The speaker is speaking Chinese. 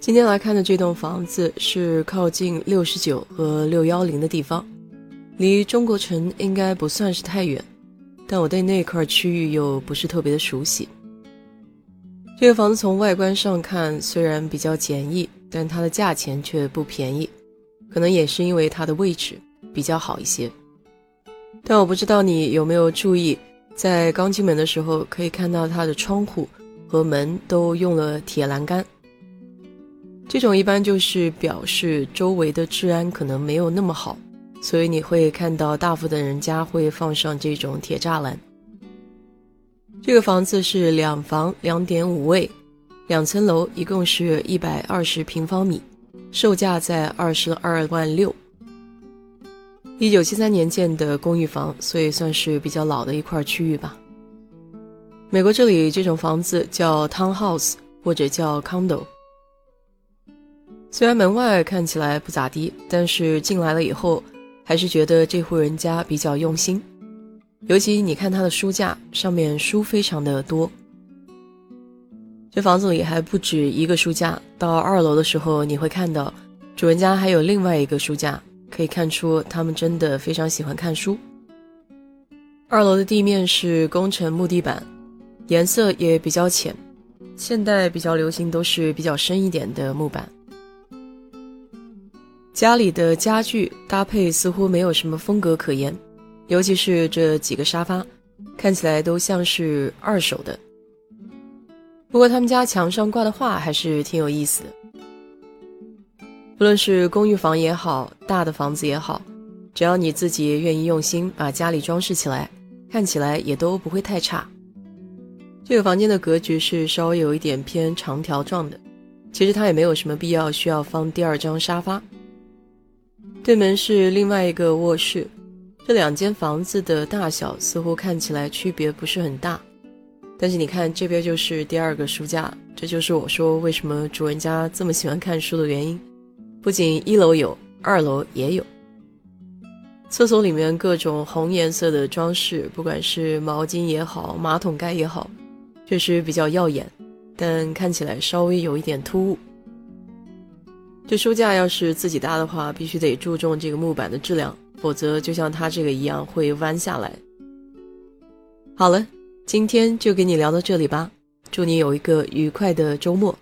今天来看的这栋房子是靠近六十九和六幺零的地方，离中国城应该不算是太远，但我对那块区域又不是特别的熟悉。这个房子从外观上看虽然比较简易，但它的价钱却不便宜，可能也是因为它的位置比较好一些。但我不知道你有没有注意，在刚进门的时候可以看到它的窗户和门都用了铁栏杆。这种一般就是表示周围的治安可能没有那么好，所以你会看到大部分人家会放上这种铁栅栏。这个房子是两房两点五卫，两层楼，一共是一百二十平方米，售价在二十二万六。一九七三年建的公寓房，所以算是比较老的一块区域吧。美国这里这种房子叫 townhouse 或者叫 condo。虽然门外看起来不咋地，但是进来了以后，还是觉得这户人家比较用心。尤其你看他的书架上面书非常的多，这房子里还不止一个书架。到二楼的时候，你会看到主人家还有另外一个书架，可以看出他们真的非常喜欢看书。二楼的地面是工程木地板，颜色也比较浅，现代比较流行都是比较深一点的木板。家里的家具搭配似乎没有什么风格可言，尤其是这几个沙发，看起来都像是二手的。不过他们家墙上挂的画还是挺有意思的。不论是公寓房也好，大的房子也好，只要你自己愿意用心把家里装饰起来，看起来也都不会太差。这个房间的格局是稍微有一点偏长条状的，其实它也没有什么必要需要放第二张沙发。对门是另外一个卧室，这两间房子的大小似乎看起来区别不是很大，但是你看这边就是第二个书架，这就是我说为什么主人家这么喜欢看书的原因。不仅一楼有，二楼也有。厕所里面各种红颜色的装饰，不管是毛巾也好，马桶盖也好，确实比较耀眼，但看起来稍微有一点突兀。这书架要是自己搭的话，必须得注重这个木板的质量，否则就像它这个一样会弯下来。好了，今天就给你聊到这里吧，祝你有一个愉快的周末。